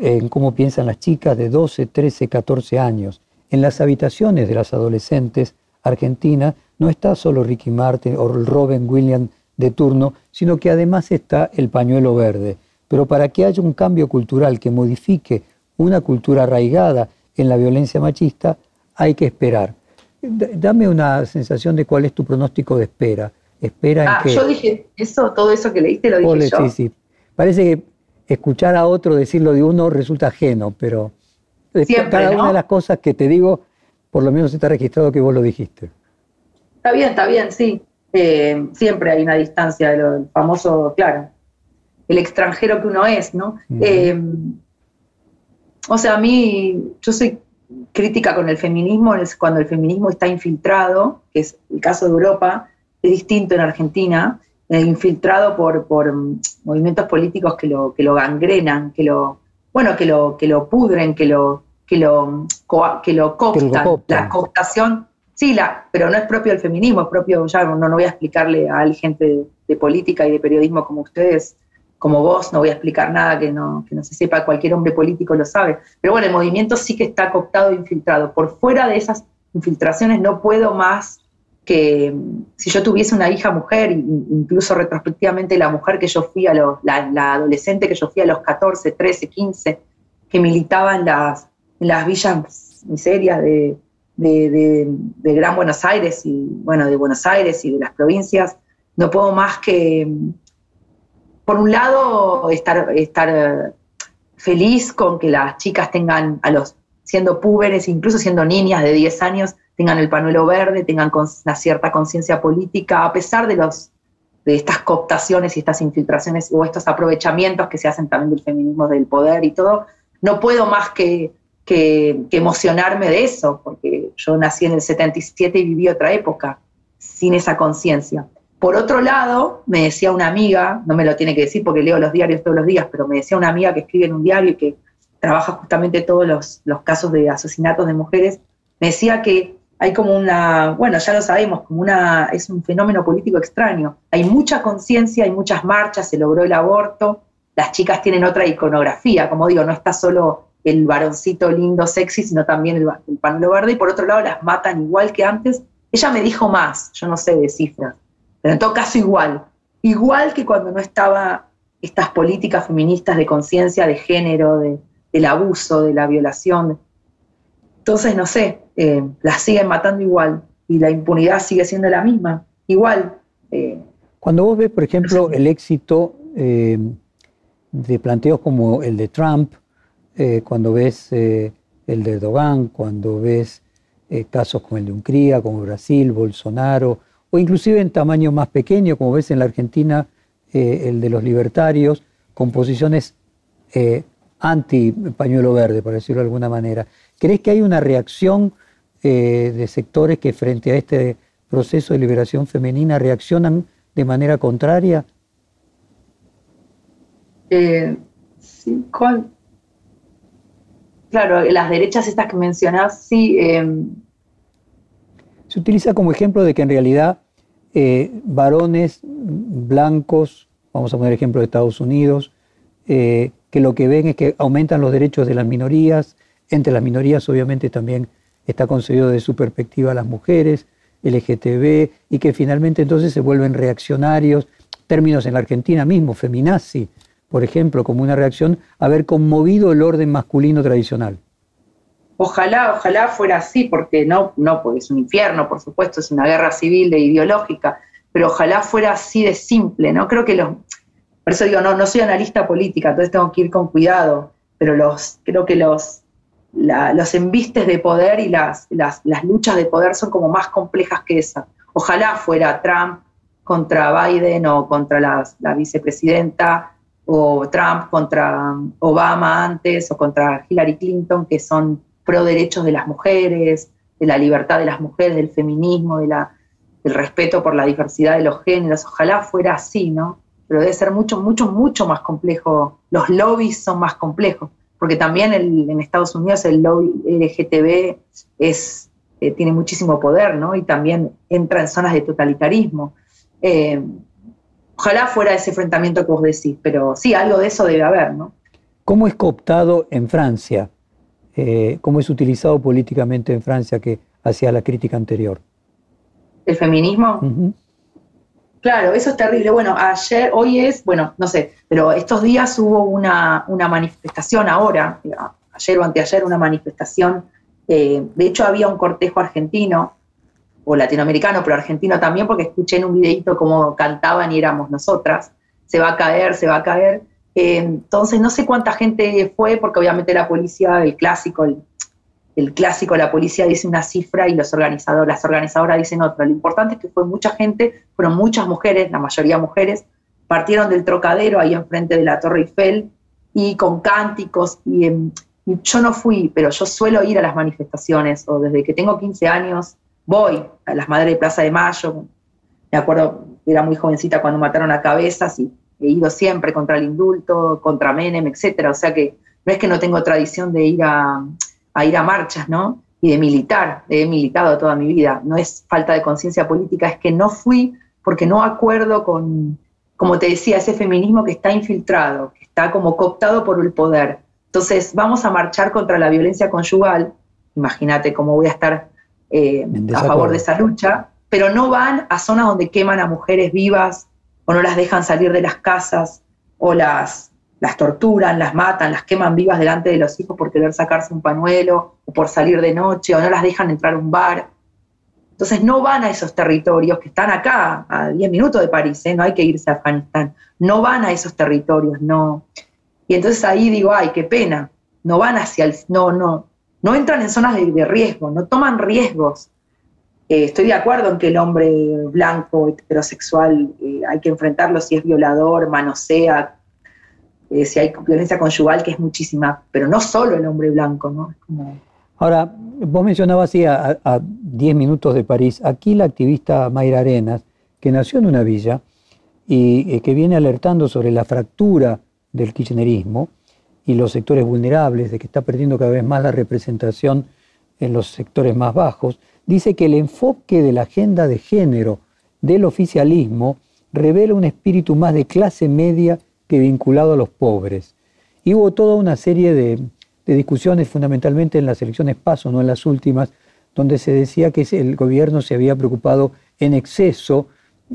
en cómo piensan las chicas de 12, 13, 14 años. En las habitaciones de las adolescentes argentinas no está solo Ricky Martin o Robin Williams de turno, sino que además está el pañuelo verde. Pero para que haya un cambio cultural que modifique una cultura arraigada en la violencia machista, hay que esperar. Dame una sensación de cuál es tu pronóstico de espera. Espera ah, yo dije eso, todo eso que leíste lo dije yo. Sí, sí. Parece que escuchar a otro decirlo de uno resulta ajeno, pero cada una de las cosas que te digo, por lo menos está registrado que vos lo dijiste. Está bien, está bien, sí. Eh, siempre hay una distancia de lo famoso, claro, el extranjero que uno es, ¿no? Eh, o sea, a mí, yo soy crítica con el feminismo es cuando el feminismo está infiltrado, que es el caso de Europa, es distinto en Argentina, eh, infiltrado por, por movimientos políticos que lo, que lo gangrenan, que lo, bueno, que lo, que lo pudren, que lo, que lo, que lo cooptan. La cooptación, sí, la, pero no es propio del feminismo, es propio, ya no, no voy a explicarle a gente de, política y de periodismo como ustedes, como vos, no voy a explicar nada que no, que no se sepa, cualquier hombre político lo sabe. Pero bueno, el movimiento sí que está cooptado e infiltrado. Por fuera de esas infiltraciones no puedo más que si yo tuviese una hija mujer, incluso retrospectivamente la mujer que yo fui a los, la, adolescente que yo fui a los 14, 13, 15, que militaba en las, las villas miserias de, de, Gran Buenos Aires y bueno, de Buenos Aires y de las provincias, no puedo más que, por un lado, estar, estar feliz con que las chicas tengan a los, siendo púberes, incluso siendo niñas de 10 años, tengan el panuelo verde, tengan una cierta conciencia política, a pesar de, los, de estas cooptaciones y estas infiltraciones o estos aprovechamientos que se hacen también del feminismo del poder y todo, no puedo más que, que, emocionarme de eso, porque yo nací en el 77 y viví otra época sin esa conciencia. Por otro lado, me decía una amiga, no me lo tiene que decir porque leo los diarios todos los días, pero me decía una amiga que escribe en un diario y que trabaja justamente todos los, los casos de asesinatos de mujeres, me decía que hay como una, bueno, ya lo sabemos, como una, es un fenómeno político extraño. Hay mucha conciencia, hay muchas marchas, se logró el aborto, las chicas tienen otra iconografía, como digo, no está solo el varoncito lindo, sexy, sino también el, el panuelo verde, y por otro lado las matan igual que antes. Ella me dijo más, yo no sé de cifras, pero en todo caso igual. Igual que cuando no estaba estas políticas feministas de conciencia de género, de, del abuso, de la violación. Entonces, no sé, eh, las siguen matando igual y la impunidad sigue siendo la misma, igual. Eh. Cuando vos ves, por ejemplo, el éxito eh, de planteos como el de Trump, cuando ves el de Erdogan, cuando ves casos como el de Hungría, como Brasil, Bolsonaro, o inclusive en tamaño más pequeño, como ves en la Argentina, el de los libertarios, con posiciones anti pañuelo verde, por decirlo de alguna manera. ¿Crees que hay una reacción eh, de sectores que frente a este proceso de liberación femenina reaccionan de manera contraria? Eh, sí, Claro, las derechas estas que mencionás, sí. Em, Se utiliza como ejemplo de que en realidad eh, varones blancos, vamos a poner ejemplo de Estados Unidos, que lo que ven es que aumentan los derechos de las minorías, entre las minorías obviamente también está concebido de su perspectiva a las mujeres, LGTB, y que finalmente entonces se vuelven reaccionarios, términos en la Argentina mismo, feminazi, por ejemplo, como una reacción haber conmovido el orden masculino tradicional. Ojalá, ojalá fuera así, porque no, no, porque es un infierno, por supuesto, es una guerra civil e ideológica, pero ojalá fuera así de simple, ¿no? Creo que los, por eso digo, no, no soy analista política, entonces tengo que ir con cuidado, pero los, creo que los, los embistes de poder y las, las, luchas de poder son como más complejas que esa. Ojalá fuera Trump contra Biden o contra la, vicepresidenta o Trump contra Obama antes o contra Hillary Clinton, que son pro derechos de las mujeres, de la libertad de las mujeres, del feminismo, de la, del respeto por la diversidad de los géneros. Ojalá fuera así, ¿no? Pero debe ser mucho, mucho, mucho más complejo. Los lobbies son más complejos porque también en Estados Unidos el lobby LGTB es, eh, tiene muchísimo poder, ¿no? Y también entra en zonas de totalitarismo. Eh, ojalá fuera ese enfrentamiento que vos decís, pero sí, algo de eso debe haber, ¿no? ¿Cómo es cooptado en Francia? Eh, ¿Cómo es utilizado políticamente en Francia que hacía la crítica anterior? ¿El feminismo? Claro, eso es terrible. Bueno, ayer, hoy es, bueno, no sé, pero estos días hubo una, manifestación ahora, ayer o anteayer, una manifestación. Eh, de hecho, había un cortejo argentino o latinoamericano, pero argentino también, porque escuché en un videito cómo cantaban y éramos nosotras. Se va a caer, se va a caer. Eh, entonces, no sé cuánta gente fue, porque obviamente la policía, el clásico, el, el clásico, la policía dice una cifra y los organizadores, las organizadoras dicen otra. Lo importante es que fue mucha gente, fueron muchas mujeres, la mayoría mujeres, partieron del trocadero ahí enfrente de la Torre Eiffel y con cánticos. Y, yo no fui, pero yo suelo ir a las manifestaciones, o desde que tengo 15 años voy a las Madres de Plaza de Mayo. Me acuerdo, era muy jovencita cuando mataron a Cabezas y he ido siempre contra el indulto, contra Menem, etcétera. O sea que no es que no tengo tradición de ir a, ir a marchas, ¿no? Y de militar, he militado toda mi vida. No es falta de conciencia política, es que no fui porque no acuerdo con, como te decía, ese feminismo que está infiltrado, que está como cooptado por el poder. Entonces, vamos a marchar contra la violencia conyugal. Imagínate cómo voy a estar eh, a favor de esa lucha, pero no van a zonas donde queman a mujeres vivas o no las dejan salir de las casas o las las torturan, las matan, las queman vivas delante de los hijos por querer sacarse un pañuelo o por salir de noche o no las dejan entrar a un bar. Entonces no van a esos territorios que están acá, a 10 minutos de París, ¿eh? no hay que irse a Afganistán, no van a esos territorios, no. Y entonces ahí digo, ay, qué pena, no van hacia el, no, no, no entran en zonas de, riesgo, no toman riesgos. Eh, estoy de acuerdo en que el hombre blanco, heterosexual, eh, hay que enfrentarlo si es violador, manosea, eh, si hay violencia conyugal, que es muchísima, pero no solo el hombre blanco, ¿no? Ahora, vos mencionabas así a 10 minutos de París, aquí la activista Mayra Arenas, que nació en una villa y que viene alertando sobre la fractura del kirchnerismo y los sectores vulnerables, de que está perdiendo cada vez más la representación en los sectores más bajos, dice que el enfoque de la agenda de género del oficialismo revela un espíritu más de clase media que vinculado a los pobres. Y hubo toda una serie de, discusiones, fundamentalmente en las elecciones paso, no en las últimas, donde se decía que el gobierno se había preocupado en exceso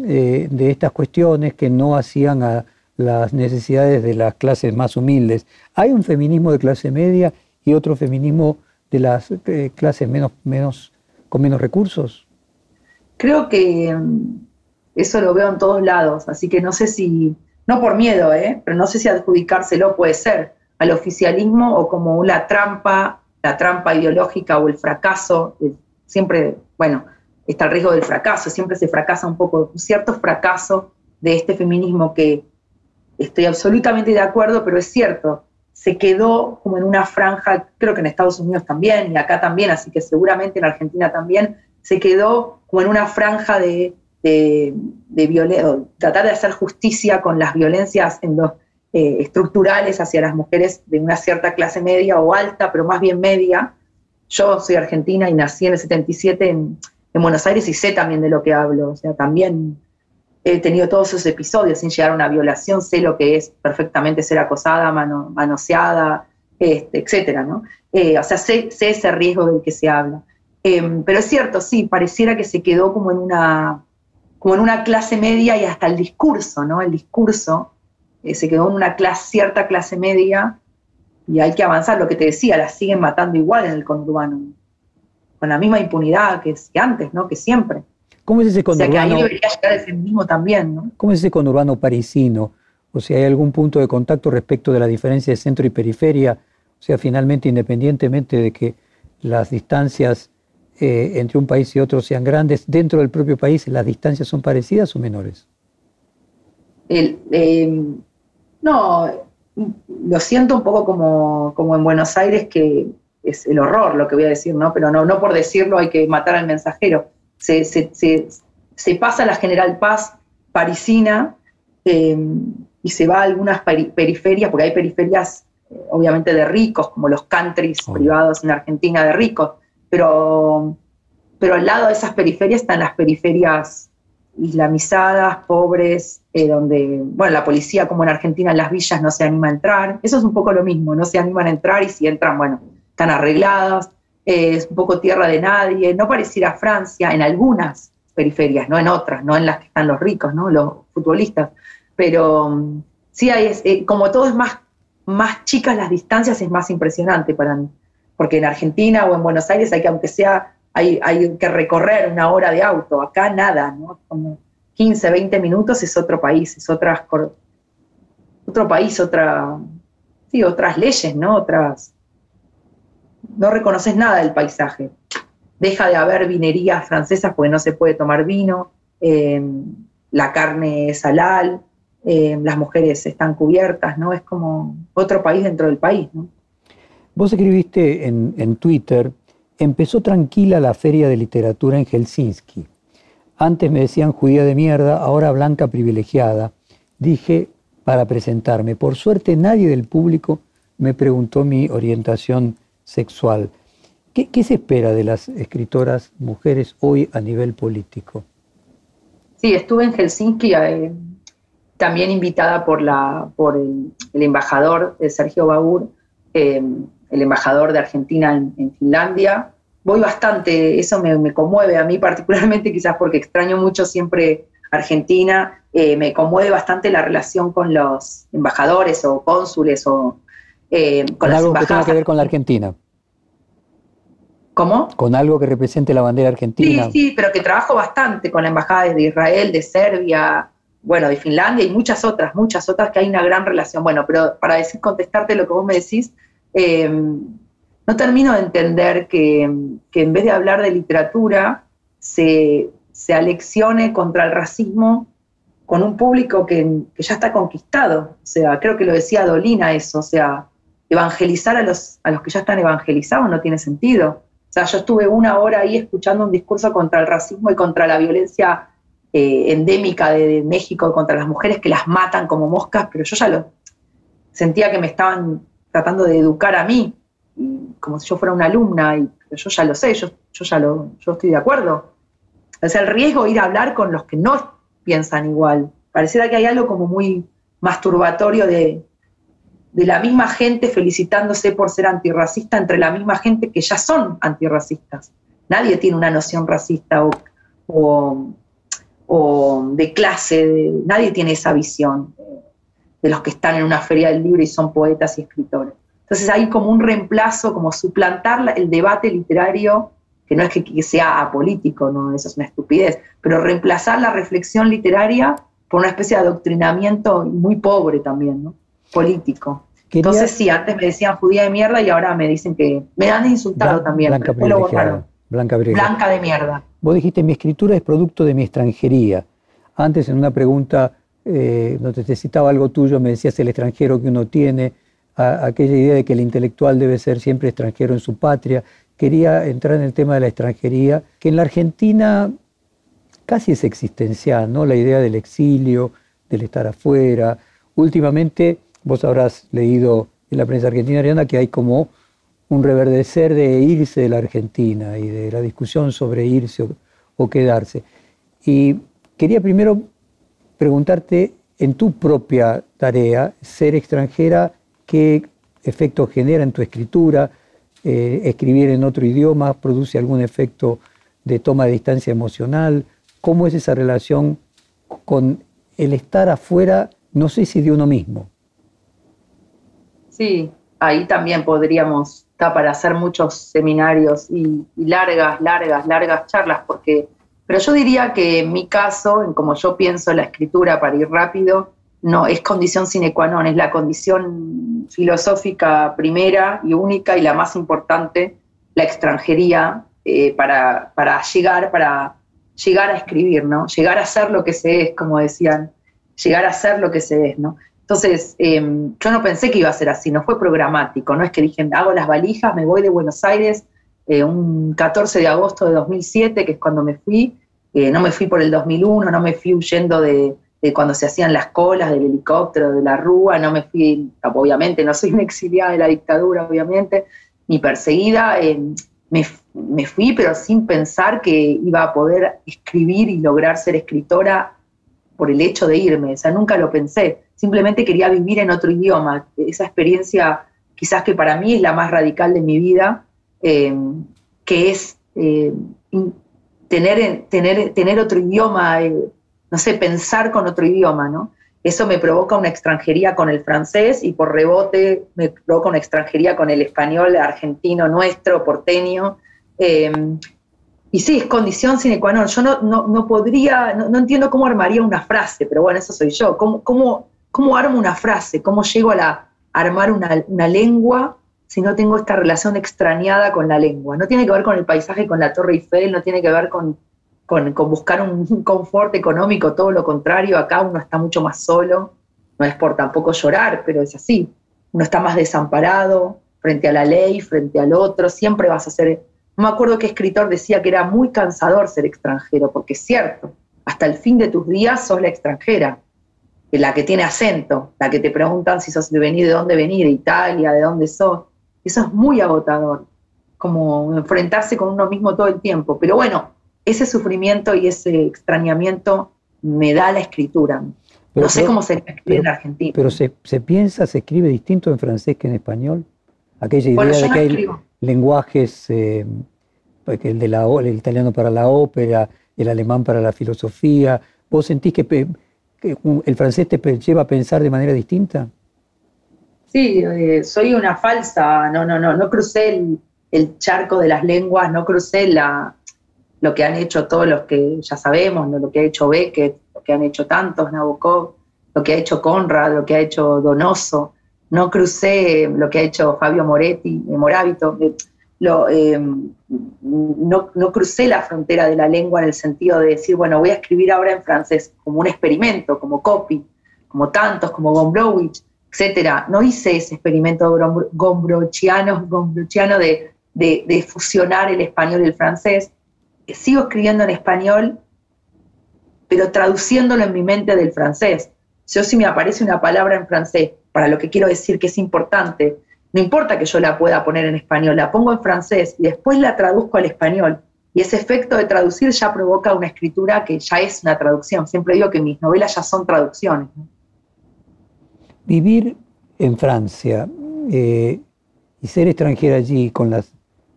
eh, de estas cuestiones que no hacían a las necesidades de las clases más humildes. Hay un feminismo de clase media y otro feminismo de las eh, clases menos, menos, con menos recursos. Creo que mm, eso lo veo en todos lados, así que no sé si no por miedo, ¿eh? pero no sé si adjudicárselo puede ser al oficialismo o como una trampa, la trampa ideológica o el fracaso, siempre, bueno, está el riesgo del fracaso, siempre se fracasa un poco, un cierto fracaso de este feminismo que estoy absolutamente de acuerdo, pero es cierto, se quedó como en una franja, creo que en Estados Unidos también y acá también, así que seguramente en Argentina también, se quedó como en una franja de de, tratar de hacer justicia con las violencias en eh, estructurales hacia las mujeres de una cierta clase media o alta, pero más bien media. Yo soy argentina y nací en el 77 en, Buenos Aires y sé también de lo que hablo. O sea, también he tenido todos esos episodios sin llegar a una violación, sé lo que es perfectamente ser acosada, manoseada, este, etcétera, ¿no? Eh, o sea, sé, ese riesgo del que se habla. Em, pero es cierto, sí, pareciera que se quedó como en una como en una clase media y hasta el discurso, ¿no? El discurso eh, se quedó en una clase, cierta clase media y hay que avanzar. Lo que te decía, las siguen matando igual en el conurbano, con la misma impunidad que, antes, ¿no? Que siempre. ¿Cómo es ese conurbano? O sea, que ahí debería llegar el mismo también, ¿no? ¿Cómo es ese conurbano parisino? O sea, ¿hay algún punto de contacto respecto de la diferencia de centro y periferia? O sea, finalmente, independientemente de que las distancias eh, entre un país y otro sean grandes, dentro del propio país las distancias son parecidas o menores? Eh, no, lo siento un poco como, como, en Buenos Aires, que es el horror lo que voy a decir, ¿no? Pero no, no por decirlo hay que matar al mensajero. Se, se, pasa la General Paz parisina eh, y se va a algunas periferias, porque hay periferias obviamente de ricos, como los countries privados en Argentina de ricos, pero, pero al lado de esas periferias están las periferias islamizadas, pobres, eh, donde, bueno, la policía como en Argentina en las villas no se anima a entrar. Eso es un poco lo mismo, no se animan a entrar y si entran, bueno, están arregladas, eh, es un poco tierra de nadie, no pareciera Francia en algunas periferias, no en otras, no en las que están los ricos, ¿no? los futbolistas, pero mm, sí hay, eh, como todo es más, más chicas las distancias, es más impresionante para mí, porque en Argentina o en Buenos Aires hay que, aunque sea, hay, hay que recorrer una hora de auto, acá nada, ¿no? Como 15, 20 minutos es otro país, es otra, otro país, otra, sí, otras leyes, ¿no? Otras, no reconoces nada del paisaje. Deja de haber vinerías francesas porque no se puede tomar vino, em, la carne es halal, em, las mujeres están cubiertas, ¿no? Es como otro país dentro del país. Vos escribiste en, en Twitter, empezó tranquila la feria de literatura en Helsinki. Antes me decían judía de mierda, ahora blanca privilegiada. Dije para presentarme. Por suerte nadie del público me preguntó mi orientación sexual. ¿Qué, se espera de las escritoras mujeres hoy a nivel político? Sí, estuve en Helsinki eh, también invitada por, la, por el, embajador eh, Sergio Baur, eh, el embajador de Argentina en, Finlandia. Voy bastante, eso me, conmueve a mí particularmente, quizás porque extraño mucho siempre Argentina. me conmueve bastante la relación con los embajadores o cónsules o eh, con, algo que tenga que ver con la Argentina. ¿Cómo? Con algo que represente la bandera argentina. Sí, sí, pero que trabajo bastante con la embajada de Israel, de Serbia, bueno, de Finlandia y muchas otras, muchas otras que hay una gran relación. Bueno, pero para decir, contestarte lo que vos me decís, eh, no termino de entender que, en vez de hablar de literatura, se, se aleccione contra el racismo con un público que, que, ya está conquistado. O sea, creo que lo decía Dolina eso, o sea, evangelizar a los, a los que ya están evangelizados no tiene sentido. O sea, yo estuve una hora ahí escuchando un discurso contra el racismo y contra la violencia eh, endémica de, México contra las mujeres que las matan como moscas, pero yo ya lo sentía que me estaban tratando de educar a mí, como si yo fuera una alumna, y yo ya lo sé, yo, yo ya lo, yo estoy de acuerdo. O sea, el riesgo de ir a hablar con los que no piensan igual. Pareciera que hay algo como muy masturbatorio de, de la misma gente felicitándose por ser antirracista entre la misma gente que ya son antirracistas. Nadie tiene una noción racista o, de clase, nadie tiene esa visión de los que están en una feria del libro y son poetas y escritores. Entonces hay como un reemplazo, como suplantar el debate literario, que no es que, que sea apolítico, no, eso es una estupidez, pero reemplazar la reflexión literaria por una especie de adoctrinamiento muy pobre también, ¿no? Político. Entonces sí, antes me decían judía de mierda y ahora me dicen que me han insultado también. Blanca Blanca, blanca de mierda. Vos dijiste, mi escritura es producto de mi extranjería. Antes en una pregunta eh, donde te citaba algo tuyo, me decías el extranjero que uno tiene, aquella idea de que el intelectual debe ser siempre extranjero en su patria. Quería entrar en el tema de la extranjería, que en la Argentina casi es existencial, ¿no? La idea del exilio, del estar afuera. Últimamente Vos habrás leído en la prensa argentina, Ariana, que hay como un reverdecer de irse de la Argentina y de la discusión sobre irse o, quedarse. Y quería primero preguntarte, en tu propia tarea, ser extranjera, ¿qué efecto genera en tu escritura? Eh, ¿Escribir en otro idioma produce algún efecto de toma de distancia emocional? ¿Cómo es esa relación con el estar afuera, no sé si de uno mismo, Sí, ahí también podríamos estar para hacer muchos seminarios y, largas, largas, largas charlas, porque, pero yo diría que en mi caso, en como yo pienso la escritura para ir rápido, no es condición sine qua non, es la condición filosófica primera y única y la más importante, la extranjería, eh, para, para, llegar, para llegar a escribir, ¿no? Llegar a ser lo que se es, como decían, llegar a ser lo que se es, ¿no? Entonces, em, yo no pensé que iba a ser así, no fue programático, no es que dije, hago las valijas, me voy de Buenos Aires eh, un 14 de agosto de 2007, que es cuando me fui, eh, no me fui por el 2001, no me fui huyendo de, cuando se hacían las colas del helicóptero, de la rúa, no me fui, obviamente, no soy una exiliada de la dictadura, obviamente, ni perseguida, em, me fui, pero sin pensar que iba a poder escribir y lograr ser escritora por el hecho de irme. O sea, nunca lo pensé. Simplemente quería vivir en otro idioma. Esa experiencia, quizás que para mí es la más radical de mi vida, eh, que es eh, tener, tener, tener otro idioma, eh, no sé, pensar con otro idioma, ¿no? Eso me provoca una extranjería con el francés y por rebote me provoca una extranjería con el español argentino nuestro, porteño. Em, y sí, es condición sine qua non. Yo no, no, podría, no, entiendo cómo armaría una frase, pero bueno, eso soy yo. ¿Cómo, cómo, cómo armo una frase? ¿Cómo llego a, la, armar una, lengua si no tengo esta relación extrañada con la lengua? No tiene que ver con el paisaje, con la Torre Eiffel, no tiene que ver con, con, buscar un confort económico, todo lo contrario, acá uno está mucho más solo, no es por tampoco llorar, pero es así, uno está más desamparado frente a la ley, frente al otro, siempre vas a ser, no me acuerdo qué escritor decía que era muy cansador ser extranjero, porque es cierto, hasta el fin de tus días sos la extranjera, la que tiene acento, la que te preguntan si sos de venir, de dónde venir, de Italia, de dónde sos, eso es muy agotador, como enfrentarse con uno mismo todo el tiempo, pero bueno, ese sufrimiento y ese extrañamiento me da la escritura. no sé cómo se escribe en Argentina. Pero se, piensa, se escribe distinto en francés que en español. Aquella idea de que hay lenguajes, eh, el, de la, el italiano para la ópera, el alemán para la filosofía. ¿Vos sentís que, el francés te lleva a pensar de manera distinta? Sí, eh, soy una falsa, no, no, no, no crucé el, charco de las lenguas, no crucé la, lo que han hecho todos los que ya sabemos, lo que ha hecho Beckett, lo que han hecho tantos, Nabokov, lo que ha hecho Conrad, lo que ha hecho Donoso. No crucé lo que ha hecho Fabio Moretti, eh, Moravito. Eh, eh, no, no, crucé la frontera de la lengua en el sentido de decir, bueno, voy a escribir ahora en francés como un experimento, como copy, como tantos, como Gombrowicz, etc. No hice ese experimento gombrochiano, gombrochiano de, de, de fusionar el español y el francés sigo escribiendo en español, pero traduciéndolo en mi mente del francés. Yo si me aparece una palabra en francés para lo que quiero decir que es importante, no importa que yo la pueda poner en español, la pongo en francés y después la traduzco al español. Y ese efecto de traducir ya provoca una escritura que ya es una traducción. Siempre digo que mis novelas ya son traducciones. Vivir en Francia eh, y ser extranjera allí con las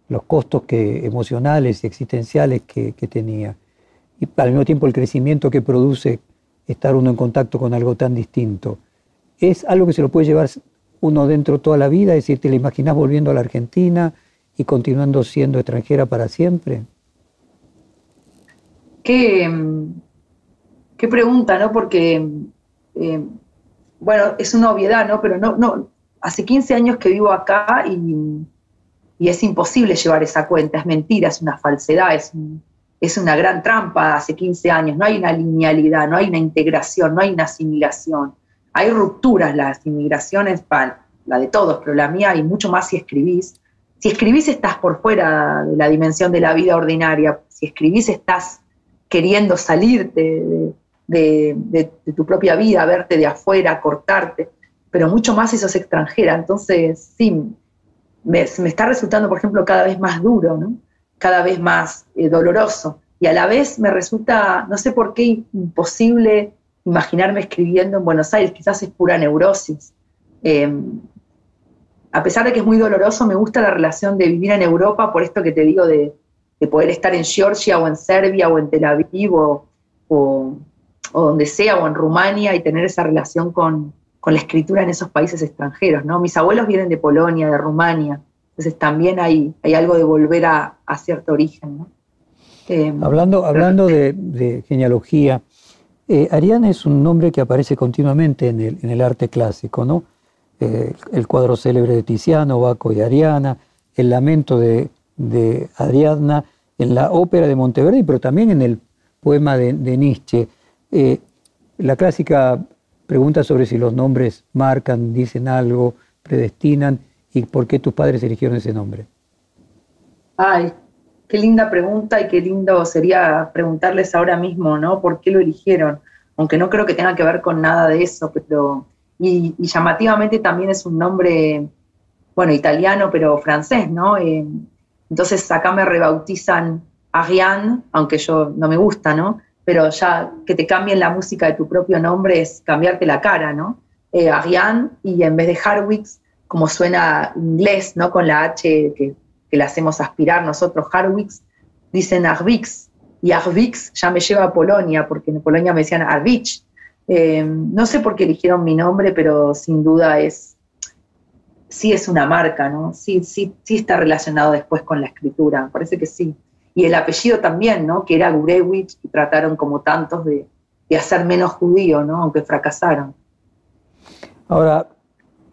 los costos que, emocionales y existenciales que, tenía. Y al mismo tiempo el crecimiento que produce estar uno en contacto con algo tan distinto. ¿Es algo que se lo puede llevar uno dentro toda la vida? Es decir, ¿te la imaginas volviendo a la Argentina y continuando siendo extranjera para siempre? Qué, qué pregunta, ¿no? Porque, eh, bueno, es una obviedad, ¿no? Pero no, no, hace 15 años que vivo acá y y es imposible llevar esa cuenta, es mentira, es una falsedad, es, es una gran trampa hace 15 años, no hay una linealidad, no hay una integración, no hay una asimilación. Hay rupturas, las inmigraciones, la de todos, pero la mía hay mucho más si escribís. Si escribís estás por fuera de la dimensión de la vida ordinaria, si escribís estás queriendo salirte de, de tu propia vida, verte de afuera, cortarte, pero mucho más si sos extranjera. Entonces, sí, me, está resultando, por ejemplo, cada vez más duro, ¿no? cada vez más eh, doloroso. Y a la vez me resulta, no sé por qué, imposible imaginarme escribiendo en Buenos Aires, quizás es pura neurosis. Em, a pesar de que es muy doloroso, me gusta la relación de vivir en Europa, por esto que te digo de, poder estar en Georgia o en Serbia o en Tel Aviv o, o, donde sea, o en Rumania y tener esa relación con, con la escritura en esos países extranjeros, ¿no? Mis abuelos vienen de Polonia, de Rumania, entonces también hay, hay algo de volver a, cierto origen, ¿no? Eh, hablando hablando de, genealogía, eh, es un nombre que aparece continuamente en el, arte clásico, ¿no? Eh, el cuadro célebre de Tiziano, Baco y Ariana, el lamento de, de Ariadna, en la ópera de Monteverdi, pero también en el poema de, de Nietzsche. la clásica Pregunta sobre si los nombres marcan, dicen algo, predestinan y por qué tus padres eligieron ese nombre. Ay, qué linda pregunta y qué lindo sería preguntarles ahora mismo, ¿no? ¿Por qué lo eligieron? Aunque no creo que tenga que ver con nada de eso, pero... Y, llamativamente también es un nombre, bueno, italiano, pero francés, ¿no? Eh, Entonces acá me rebautizan Ariane, aunque yo no me gusta, ¿no? Pero ya que te cambien la música de tu propio nombre es cambiarte la cara, ¿no? Eh, Ariane, y en vez de Harwix, como suena inglés, ¿no? Con la H que, que le hacemos aspirar nosotros, Harwix, dicen Arvix, y Arvix ya me lleva a Polonia, porque en Polonia me decían Arvich. Eh, no sé por qué eligieron mi nombre, pero sin duda es, sí es una marca, ¿no? Sí, sí, sí está relacionado después con la escritura, parece que sí. Y el apellido también, ¿no? Que era Gurewicz, y trataron como tantos de, de hacer menos judío, ¿no? Aunque fracasaron. Ahora,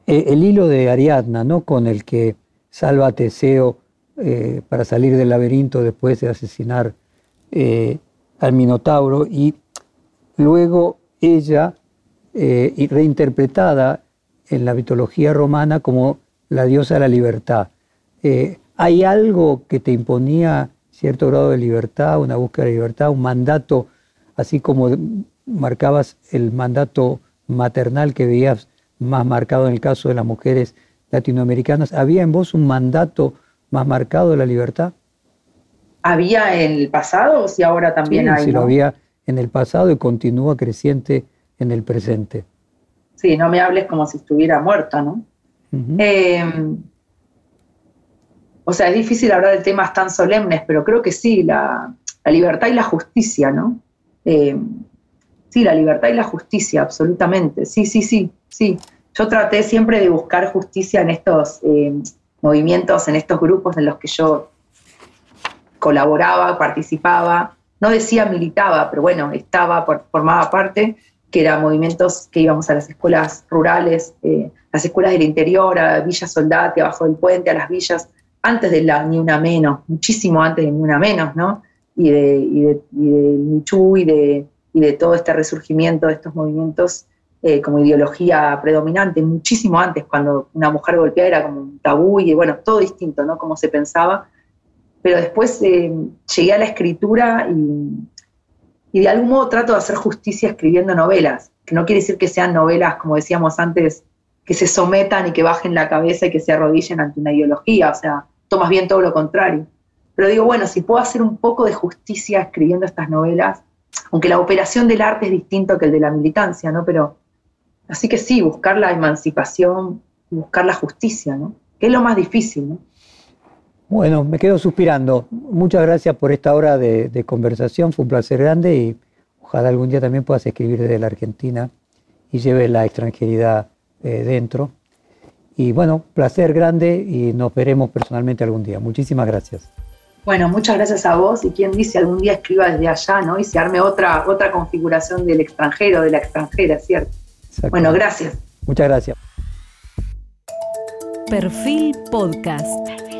eh, el hilo de Ariadna, ¿no? Con el que salva Teseo eh, para salir del laberinto después de asesinar eh, al Minotauro y luego ella reinterpretada en la mitología romana como la diosa de la libertad. ¿Hay algo que te imponía cierto grado de libertad, una búsqueda de libertad, un mandato, así como marcabas el mandato maternal que veías más marcado en el caso de las mujeres latinoamericanas. ¿Había en vos un mandato más marcado de la libertad? ¿Había en el pasado o si ahora también hay? Sí, lo había en el pasado y continúa creciente en el presente. Sí, no me hables como si estuviera muerta, ¿no? Em, o sea, es difícil hablar de temas tan solemnes, pero creo que sí, la, libertad y la justicia, ¿no? Em, sí, la libertad y la justicia, absolutamente. Sí, sí, sí, sí. Yo traté siempre de buscar justicia en estos eh, movimientos, en estos grupos en los que yo colaboraba, participaba. No decía militaba, pero bueno, estaba, formaba parte, que eran movimientos que íbamos a las escuelas rurales, eh, las escuelas del interior, a Villa Soldate, abajo del puente, a las villas, antes de la Ni Una Menos, muchísimo antes de Ni Una Menos, ¿no? Y de, y de, y y de, y de todo este resurgimiento de estos movimientos eh, como ideología predominante, muchísimo antes, cuando una mujer golpeada era como un tabú y bueno, todo distinto, ¿no? Como se pensaba. Pero después eh, llegué a la escritura y, y de algún modo trato de hacer justicia escribiendo novelas, que no quiere decir que sean novelas, como decíamos antes, que se sometan y que bajen la cabeza y que se arrodillen ante una ideología, o sea, tomas bien todo lo contrario. Pero digo, bueno, si puedo hacer un poco de justicia escribiendo estas novelas, aunque la operación del arte es distinto que el de la militancia, ¿no? Pero Así que sí, buscar la emancipación, buscar la justicia, ¿no? Que es lo más difícil, ¿no? Bueno, me quedo suspirando. Muchas gracias por esta hora de, conversación, fue un placer grande y ojalá algún día también puedas escribir desde la Argentina y lleves la extranjeridad eh, dentro. Y bueno, placer grande y nos veremos personalmente algún día. Muchísimas gracias. Bueno, muchas gracias a vos y quien dice algún día escriba desde allá, ¿no? Y se arme otra, otra configuración del extranjero, de la extranjera, ¿cierto? Bueno, gracias. Muchas gracias. Perfil Podcast.